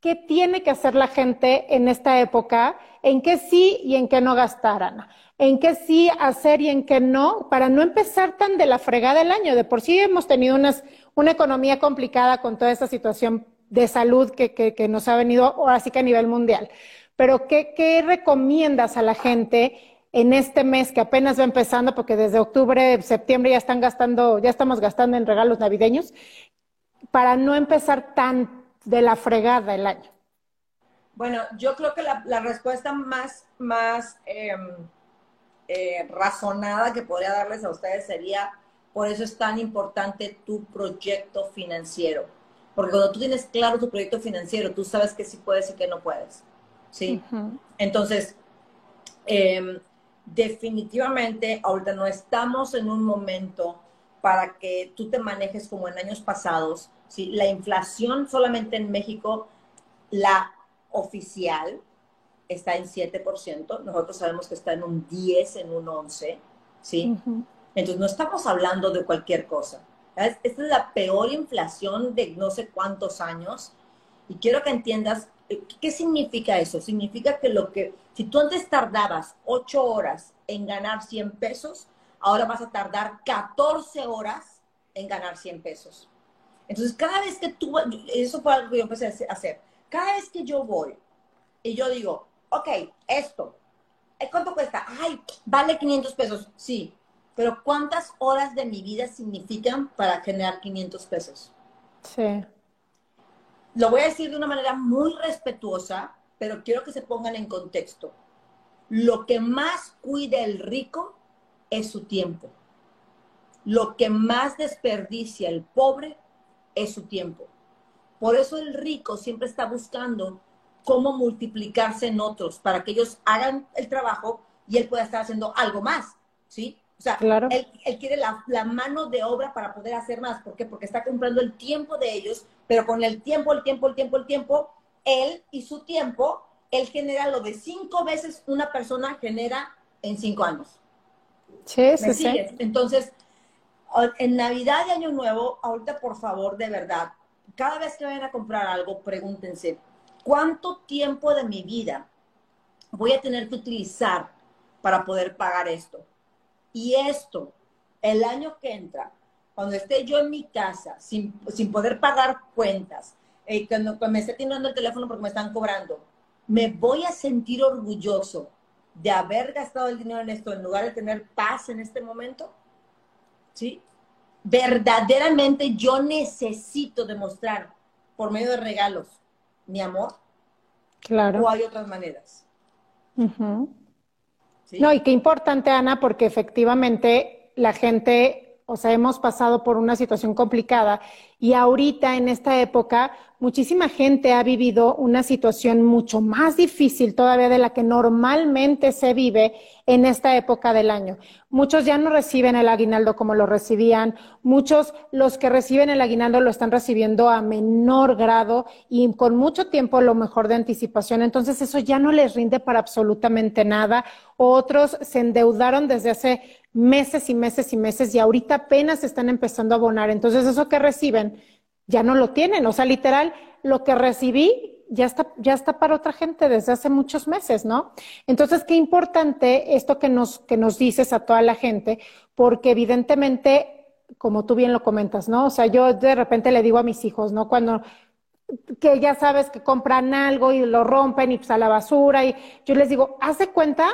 ¿Qué tiene que hacer la gente en esta época? ¿En qué sí y en qué no gastar, Ana? en qué sí hacer y en qué no, para no empezar tan de la fregada el año. De por sí hemos tenido una economía complicada con toda esta situación de salud que, que, nos ha venido ahora sí que a nivel mundial. Pero ¿qué, ¿qué recomiendas a la gente en este mes que apenas va empezando, porque desde octubre, septiembre ya están gastando, ya estamos gastando en regalos navideños, para no empezar tan de la fregada el año? Bueno, yo creo que la, la respuesta más, más em, eh, razonada que podría darles a ustedes sería, por eso es tan importante tu proyecto financiero. Porque cuando tú tienes claro tu proyecto financiero, tú sabes que sí puedes y que no puedes. ¿Sí? Entonces, em, definitivamente ahorita no estamos en un momento para que tú te manejes como en años pasados. ¿sí? La inflación solamente en México, la oficial, está en 7%, nosotros sabemos que está en un 10, en un 11, ¿sí? Entonces no estamos hablando de cualquier cosa. Esta es la peor inflación de no sé cuántos años y quiero que entiendas eh, qué significa eso. Significa que lo que, si tú antes tardabas 8 horas en ganar 100 pesos, ahora vas a tardar 14 horas en ganar 100 pesos. Entonces, cada vez que tú, eso fue algo que yo empecé a hacer, cada vez que yo voy y yo digo, ok, esto, ¿eh, ¿cuánto cuesta? Ay, vale 500 pesos, sí, pero ¿cuántas horas de mi vida significan para generar 500 pesos? Sí. Lo voy a decir de una manera muy respetuosa, pero quiero que se pongan en contexto. Lo que más cuida el rico es su tiempo. Lo que más desperdicia el pobre es su tiempo. Por eso el rico siempre está buscando cómo multiplicarse en otros para que ellos hagan el trabajo y él pueda estar haciendo algo más, ¿sí? O sea, él, quiere la, mano de obra para poder hacer más. ¿Por qué? Porque está comprando el tiempo de ellos, pero con el tiempo, el tiempo, el tiempo, el tiempo, él y su tiempo, él genera lo de cinco veces una persona genera en cinco años. Sí, sí, sí. Entonces, en Navidad y Año Nuevo, ahorita por favor, de verdad, cada vez que vayan a comprar algo, pregúntense, ¿Cuánto tiempo de mi vida voy a tener que utilizar para poder pagar esto? Y esto, el año que entra, cuando esté yo en mi casa sin, poder pagar cuentas, eh, cuando, me esté tirando el teléfono porque me están cobrando, me voy a sentir orgulloso de haber gastado el dinero en esto en lugar de tener paz en este momento? ¿Sí? Verdaderamente yo necesito demostrar por medio de regalos mi amor? Claro. ¿O hay otras maneras? No, y qué importante, Ana, porque efectivamente la gente, o sea, hemos pasado por una situación complicada y ahorita en esta época muchísima gente ha vivido una situación mucho más difícil todavía de la que normalmente se vive en esta época del año. Muchos ya no reciben el aguinaldo como lo recibían, muchos los que reciben el aguinaldo lo están recibiendo a menor grado y con mucho tiempo lo mejor de anticipación, entonces eso ya no les rinde para absolutamente nada. Otros se endeudaron desde hace meses y meses y meses y ahorita apenas están empezando a abonar. Entonces, eso que reciben ya no lo tienen. O sea, literal, lo que recibí ya está, ya está para otra gente desde hace muchos meses, ¿no? Entonces, qué importante esto que nos, que nos dices a toda la gente, porque evidentemente, como tú bien lo comentas, ¿no? O sea, yo de repente le digo a mis hijos, ¿no? Cuando que ya sabes que compran algo y lo rompen y pues a la basura y yo les digo, haz de cuenta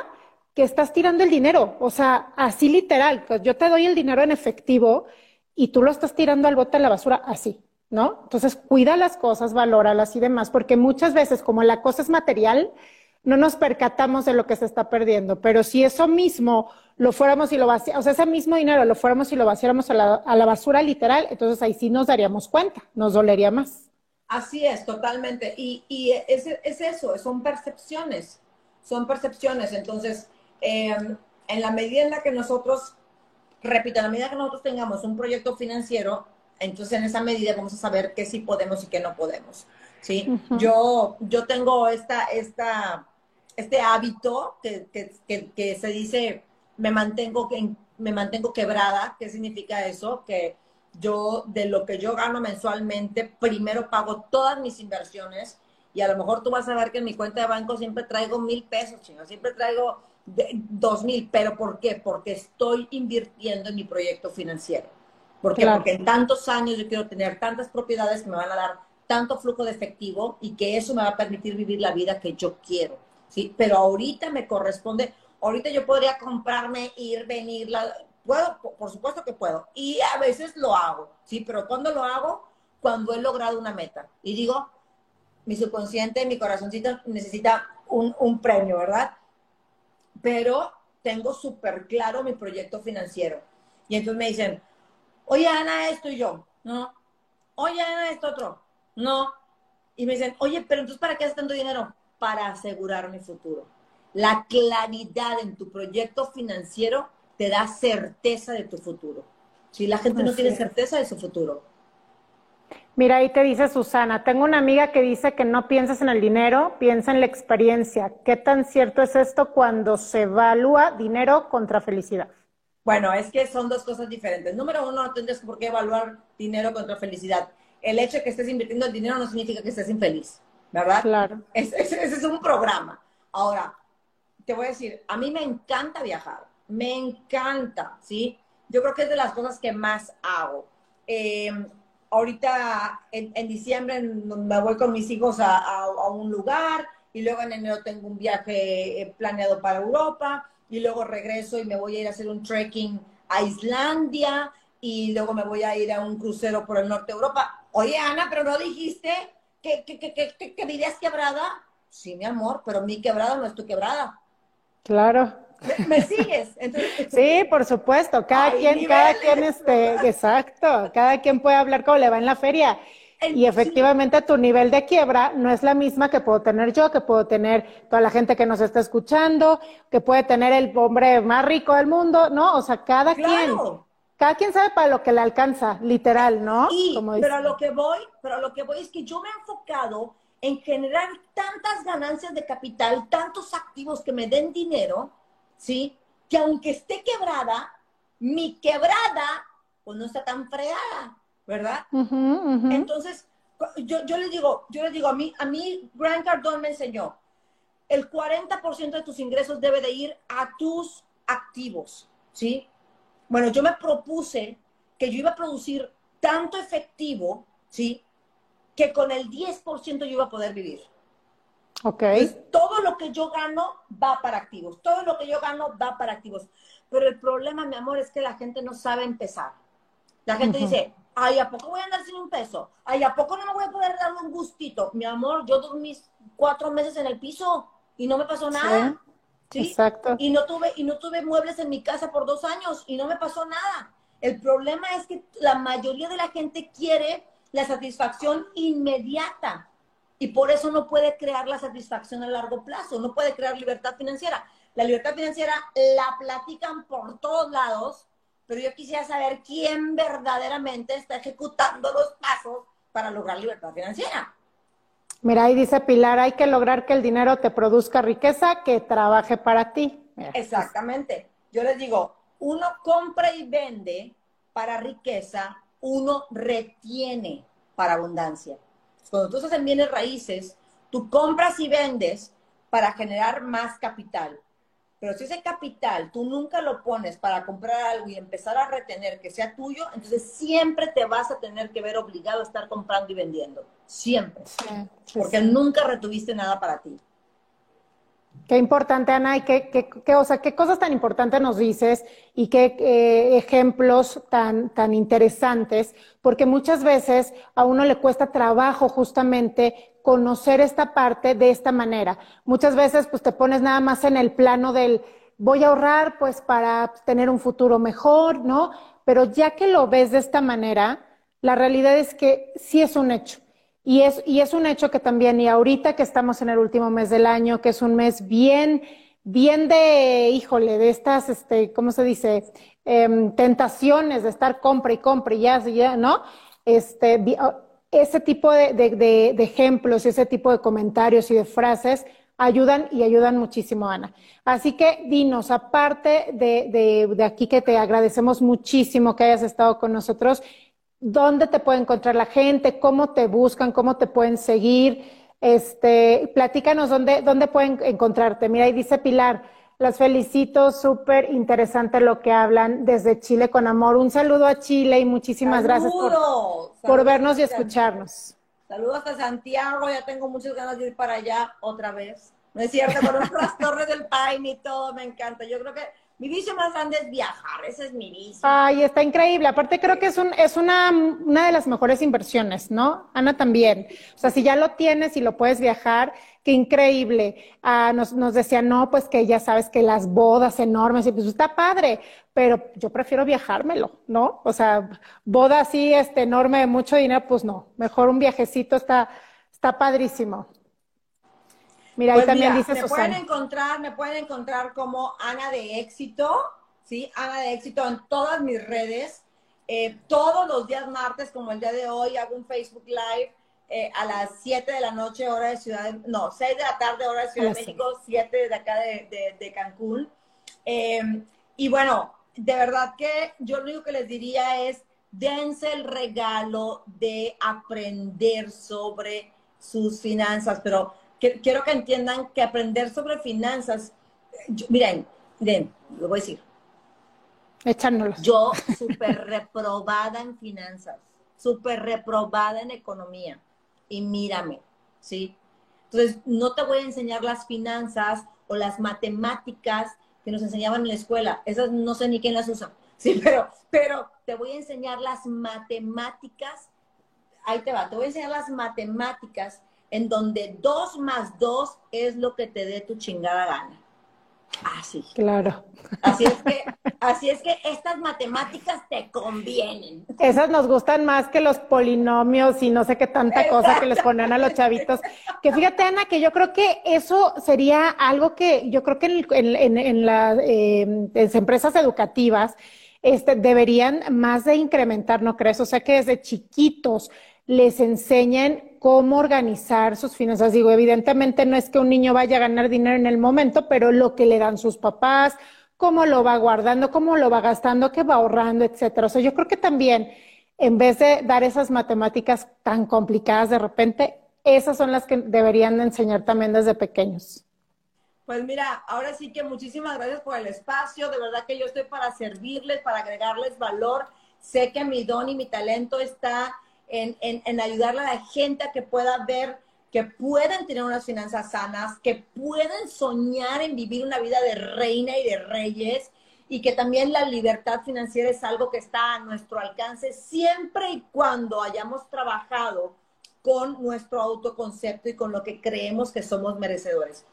que estás tirando el dinero, o sea, así literal, pues yo te doy el dinero en efectivo y tú lo estás tirando al bote de la basura así, ¿no? Entonces, cuida las cosas, valóralas y demás, porque muchas veces como la cosa es material, no nos percatamos de lo que se está perdiendo, pero si eso mismo lo fuéramos y lo vaciáramos, o sea, ese mismo dinero lo fuéramos y lo vaciáramos a la, a la basura literal, entonces ahí sí nos daríamos cuenta, nos dolería más. Así es, totalmente. Y, y es, es, eso, son percepciones, son percepciones. Entonces, Em, en la medida en la que nosotros, repito, en la medida que nosotros tengamos un proyecto financiero, entonces en esa medida vamos a saber qué sí podemos y qué no podemos. ¿sí? yo, yo tengo esta, esta, este hábito que, que, que, se dice, me mantengo, me mantengo quebrada. ¿Qué significa eso? Que yo, de lo que yo gano mensualmente, primero pago todas mis inversiones y a lo mejor tú vas a ver que en mi cuenta de banco siempre traigo mil pesos, chino, siempre traigo dos mil, pero ¿por qué? Porque estoy invirtiendo en mi proyecto financiero. ¿Por qué? Porque en tantos años yo quiero tener tantas propiedades que me van a dar tanto flujo de efectivo y que eso me va a permitir vivir la vida que yo quiero. ¿sí? Pero ahorita me corresponde, ahorita yo podría comprarme, ir, venir, la, puedo, por supuesto que puedo. Y a veces lo hago, ¿sí? Pero cuando lo hago? Cuando he logrado una meta. Y digo, mi subconsciente, mi corazoncito necesita un, un premio, ¿verdad? Pero tengo súper claro mi proyecto financiero. Y entonces me dicen, oye, Ana, esto y yo, no. Oye, Ana, esto otro, no. Y me dicen, oye, pero entonces, ¿para qué haces tanto dinero? Para asegurar mi futuro. La claridad en tu proyecto financiero te da certeza de tu futuro. Si la gente no tiene certeza de su futuro, Mira, ahí te dice Susana, tengo una amiga que dice que no piensas en el dinero, piensa en la experiencia. ¿Qué tan cierto es esto cuando se evalúa dinero contra felicidad? Bueno, es que son dos cosas diferentes. Número uno, no tendrías por qué evaluar dinero contra felicidad. El hecho de que estés invirtiendo el dinero no significa que estés infeliz, ¿verdad? Claro. Ese es un programa. Ahora, te voy a decir, a mí me encanta viajar, me encanta, ¿sí? Yo creo que es de las cosas que más hago. Eh, ahorita en, diciembre me voy con mis hijos a, un lugar y luego en enero tengo un viaje eh, planeado para Europa y luego regreso y me voy a ir a hacer un trekking a Islandia y luego me voy a ir a un crucero por el norte de Europa. Oye, Ana, pero no dijiste que, que, que, que, que vivías quebrada. Sí, mi amor, pero mi quebrada no es tu quebrada. Claro. ¿Me, sigues? sí, por supuesto. Cada quien, cada quien, este, exacto. Cada quien puede hablar como le va en la feria. y efectivamente tu nivel de quiebra no es la misma que puedo tener yo, que puedo tener toda la gente que nos está escuchando, que puede tener el hombre más rico del mundo, ¿no? O sea, cada quien, cada quien sabe para lo que le alcanza, literal, ¿no? pero a lo que voy, pero a lo que voy es que yo me he enfocado en generar tantas ganancias de capital, tantos activos que me den dinero, ¿sí? Que aunque esté quebrada, mi quebrada, pues no está tan fregada, ¿verdad? Entonces, yo, yo les digo, yo les digo, a mí, a mí Grant Cardone me enseñó, el 40% de tus ingresos debe de ir a tus activos, ¿sí? Bueno, yo me propuse que yo iba a producir tanto efectivo, ¿sí? Que con el 10% yo iba a poder vivir. Ok. todo lo que yo gano va para activos. Todo lo que yo gano va para activos. Pero el problema, mi amor, es que la gente no sabe empezar. La gente dice, ay, ¿a poco voy a andar sin un peso? Ay, ¿a poco no me voy a poder dar un gustito? Mi amor, yo dormí cuatro meses en el piso y no me pasó nada. ¿Sí? Exacto. Y no, tuve, y no tuve muebles en mi casa por dos años y no me pasó nada. El problema es que la mayoría de la gente quiere la satisfacción inmediata y por eso no puede crear la satisfacción a largo plazo, no puede crear libertad financiera. La libertad financiera la platican por todos lados, pero yo quisiera saber quién verdaderamente está ejecutando los pasos para lograr libertad financiera. Mira, ahí dice Pilar, hay que lograr que el dinero te produzca riqueza, que trabaje para ti. Exactamente. Yo les digo, uno compra y vende para riqueza, uno retiene para abundancia. Cuando tú estás en bienes raíces, tú compras y vendes para generar más capital. Pero si ese capital tú nunca lo pones para comprar algo y empezar a retener que sea tuyo, entonces siempre te vas a tener que ver obligado a estar comprando y vendiendo. Siempre. porque nunca retuviste nada para ti. Qué importante, Ana, y qué, qué, o sea, qué cosas tan importantes nos dices y qué eh, ejemplos tan, tan interesantes, porque muchas veces a uno le cuesta trabajo justamente conocer esta parte de esta manera. Muchas veces pues te pones nada más en el plano del voy a ahorrar pues para tener un futuro mejor, ¿no? Pero ya que lo ves de esta manera, la realidad es que sí es un hecho. Y es, y es un hecho que también, y ahorita que estamos en el último mes del año, que es un mes bien, bien de, híjole, de estas, este, ¿cómo se dice? Em, tentaciones de estar compra y compra y ya, ya, ¿no? Este, ese tipo de, de, de, ejemplos, ese tipo de comentarios y de frases ayudan y ayudan muchísimo, Ana. Así que dinos, aparte de, de, aquí que te agradecemos muchísimo que hayas estado con nosotros, dónde te puede encontrar la gente, cómo te buscan, cómo te pueden seguir. Este, platícanos dónde, dónde pueden encontrarte. Mira, ahí dice Pilar, las felicito, súper interesante lo que hablan desde Chile con amor. Un saludo a Chile y muchísimas gracias por, por vernos y escucharnos. Saludos a Santiago, ya tengo muchas ganas de ir para allá otra vez. No es cierto, con las torres del Paine y todo, me encanta. Yo creo que mi vicio más grande es viajar, ese es mi vicio. Ay, está increíble. Aparte creo que es, un, es una, de las mejores inversiones, ¿no? Ana también. O sea, si ya lo tienes y lo puedes viajar, qué increíble. Ah, nos, nos decían, no, pues que ya sabes que las bodas enormes, y pues está padre, pero yo prefiero viajármelo, ¿no? O sea, boda así, este enorme de mucho dinero, pues no. Mejor un viajecito está, está padrísimo. Mira, ahí pues también dice me pueden encontrar, me pueden encontrar como Ana de Éxito, ¿sí? Ana de Éxito en todas mis redes. Eh, todos los días martes, como el día de hoy, hago un Facebook Live eh, a las 7 de la noche, hora de Ciudad de, no, 6 de la tarde, hora de Ciudad de México, 7 de acá de, de, Cancún. Em, y bueno, de verdad que yo lo único que les diría es, dense el regalo de aprender sobre sus finanzas, pero quiero que entiendan que aprender sobre finanzas, miren, miren, lo voy a decir. Echándolos. Yo súper reprobada en finanzas, súper reprobada en economía. Y mírame, ¿sí? Entonces, no te voy a enseñar las finanzas o las matemáticas que nos enseñaban en la escuela. Esas no sé ni quién las usa. Sí, pero, pero te voy a enseñar las matemáticas. Ahí te va, te voy a enseñar las matemáticas en donde dos más dos es lo que te dé tu chingada gana. Así. Claro. Así es que, así es que estas matemáticas te convienen. Esas nos gustan más que los polinomios y no sé qué tanta cosa que les ponen a los chavitos. Que fíjate, Ana, que yo creo que eso sería algo que yo creo que en, en, las empresas educativas este, deberían más de incrementar, ¿no crees? O sea, que desde chiquitos les enseñen cómo organizar sus finanzas. Digo, evidentemente no es que un niño vaya a ganar dinero en el momento, pero lo que le dan sus papás, cómo lo va guardando, cómo lo va gastando, qué va ahorrando, etcétera. O sea, yo creo que también, en vez de dar esas matemáticas tan complicadas de repente, esas son las que deberían enseñar también desde pequeños. Pues mira, ahora sí que muchísimas gracias por el espacio. De verdad que yo estoy para servirles, para agregarles valor. Sé que mi don y mi talento está en, en, a la gente a que pueda ver que pueden tener unas finanzas sanas, que pueden soñar en vivir una vida de reina y de reyes y que también la libertad financiera es algo que está a nuestro alcance siempre y cuando hayamos trabajado con nuestro autoconcepto y con lo que creemos que somos merecedores.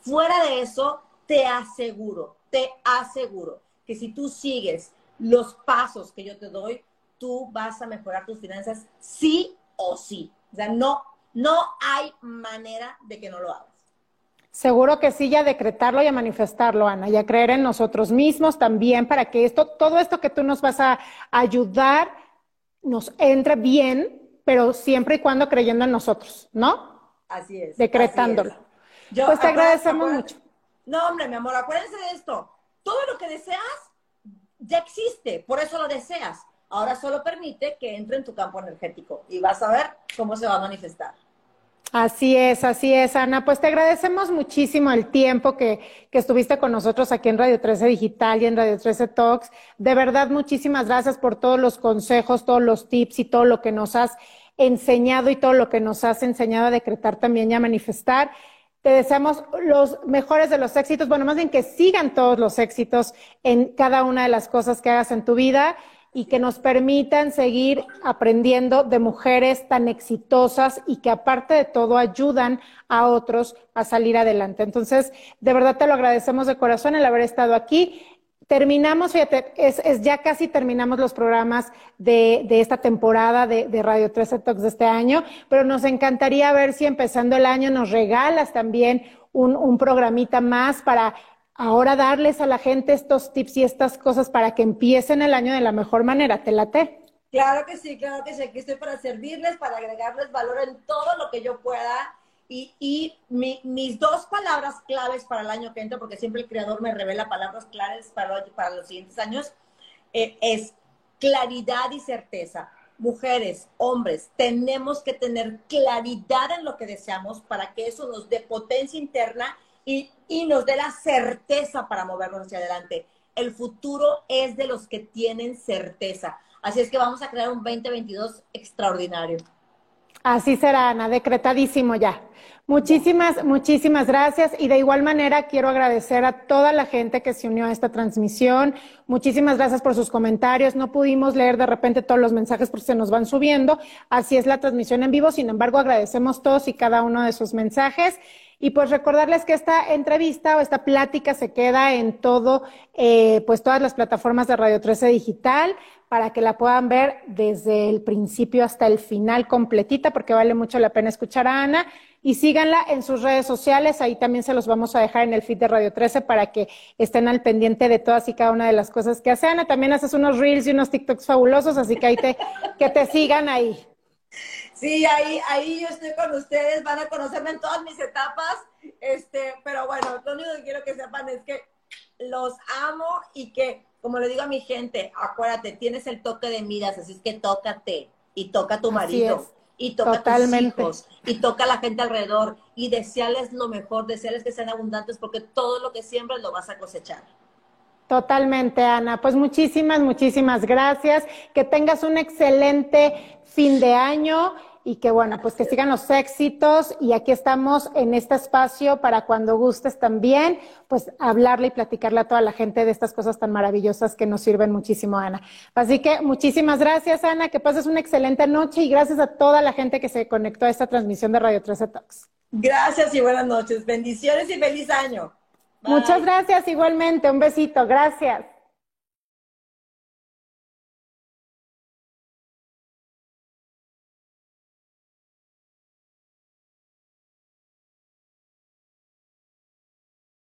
Fuera de eso, te aseguro, te aseguro que si tú sigues los pasos que yo te doy, tú vas a mejorar tus finanzas sí o sí. O sea, no, no hay manera de que no lo hagas. Seguro que sí, ya decretarlo y a manifestarlo, Ana, y a creer en nosotros mismos también para que esto, todo esto que tú nos vas a ayudar nos entre bien, pero siempre y cuando creyendo en nosotros, ¿no? Así es. Decretándolo. pues te agradecemos mucho. No, hombre, mi amor, acuérdense de esto. Todo lo que deseas ya existe, por eso lo deseas. Ahora solo permite que entre en tu campo energético y vas a ver cómo se va a manifestar. Así es, así es, Ana. Pues te agradecemos muchísimo el tiempo que, que, estuviste con nosotros aquí en Radio 13 Digital y en Radio 13 Talks. De verdad, muchísimas gracias por todos los consejos, todos los tips y todo lo que nos has enseñado y todo lo que nos has enseñado a decretar también y a manifestar. Te deseamos los mejores de los éxitos, bueno, más bien que sigan todos los éxitos en cada una de las cosas que hagas en tu vida y que nos permitan seguir aprendiendo de mujeres tan exitosas y que aparte de todo ayudan a otros a salir adelante. Entonces, de verdad te lo agradecemos de corazón el haber estado aquí. Terminamos, fíjate, es, ya casi terminamos los programas de, esta temporada de, de, Radio 13 Talks de este año, pero nos encantaría ver si empezando el año nos regalas también un, un programita más para ahora darles a la gente estos tips y estas cosas para que empiecen el año de la mejor manera. ¿Te late? Claro que sí, claro que sí. Aquí estoy para servirles, para agregarles valor en todo lo que yo pueda. Y, y mis dos palabras claves para el año que entra, porque siempre el creador me revela palabras claves para, para los siguientes años, eh, es claridad y certeza. Mujeres, hombres, tenemos que tener claridad en lo que deseamos para que eso nos dé potencia interna y, nos dé la certeza para movernos hacia adelante. El futuro es de los que tienen certeza. Así es que vamos a crear un 2022 extraordinario. Así será, Ana, decretadísimo ya. Muchísimas, muchísimas gracias. Y de igual manera quiero agradecer a toda la gente que se unió a esta transmisión. Muchísimas gracias por sus comentarios. No pudimos leer de repente todos los mensajes porque se nos van subiendo. Así es la transmisión en vivo. Sin embargo, agradecemos todos y cada uno de sus mensajes. Y pues recordarles que esta entrevista o esta plática se queda en todo, eh, pues todas las plataformas de Radio 13 Digital para que la puedan ver desde el principio hasta el final completita, porque vale mucho la pena escuchar a Ana. Y síganla en sus redes sociales, ahí también se los vamos a dejar en el feed de Radio 13 para que estén al pendiente de todas y cada una de las cosas que hace Ana. También haces unos reels y unos TikToks fabulosos, así que ahí te, que te sigan ahí. Sí, ahí, ahí yo estoy con ustedes, van a conocerme en todas mis etapas, este, pero bueno, lo único que quiero que sepan es que los amo y que, como le digo a mi gente, acuérdate, tienes el toque de miras, así es que tócate y toca a tu marido. Y toca a tus hijos, y toca a la gente alrededor, y deseales lo mejor, deseales que sean abundantes, porque todo lo que siembras lo vas a cosechar. Totalmente, Ana. Pues muchísimas, muchísimas gracias. Que tengas un excelente fin de año y que bueno, pues que sigan los éxitos y aquí estamos en este espacio para cuando gustes también, pues hablarle y platicarle a toda la gente de estas cosas tan maravillosas que nos sirven muchísimo, Ana. Así que muchísimas gracias, Ana, que pases una excelente noche y gracias a toda la gente que se conectó a esta transmisión de Radio 13 Talks. Gracias y buenas noches. Bendiciones y feliz año. Muchas gracias igualmente. Un besito. Gracias.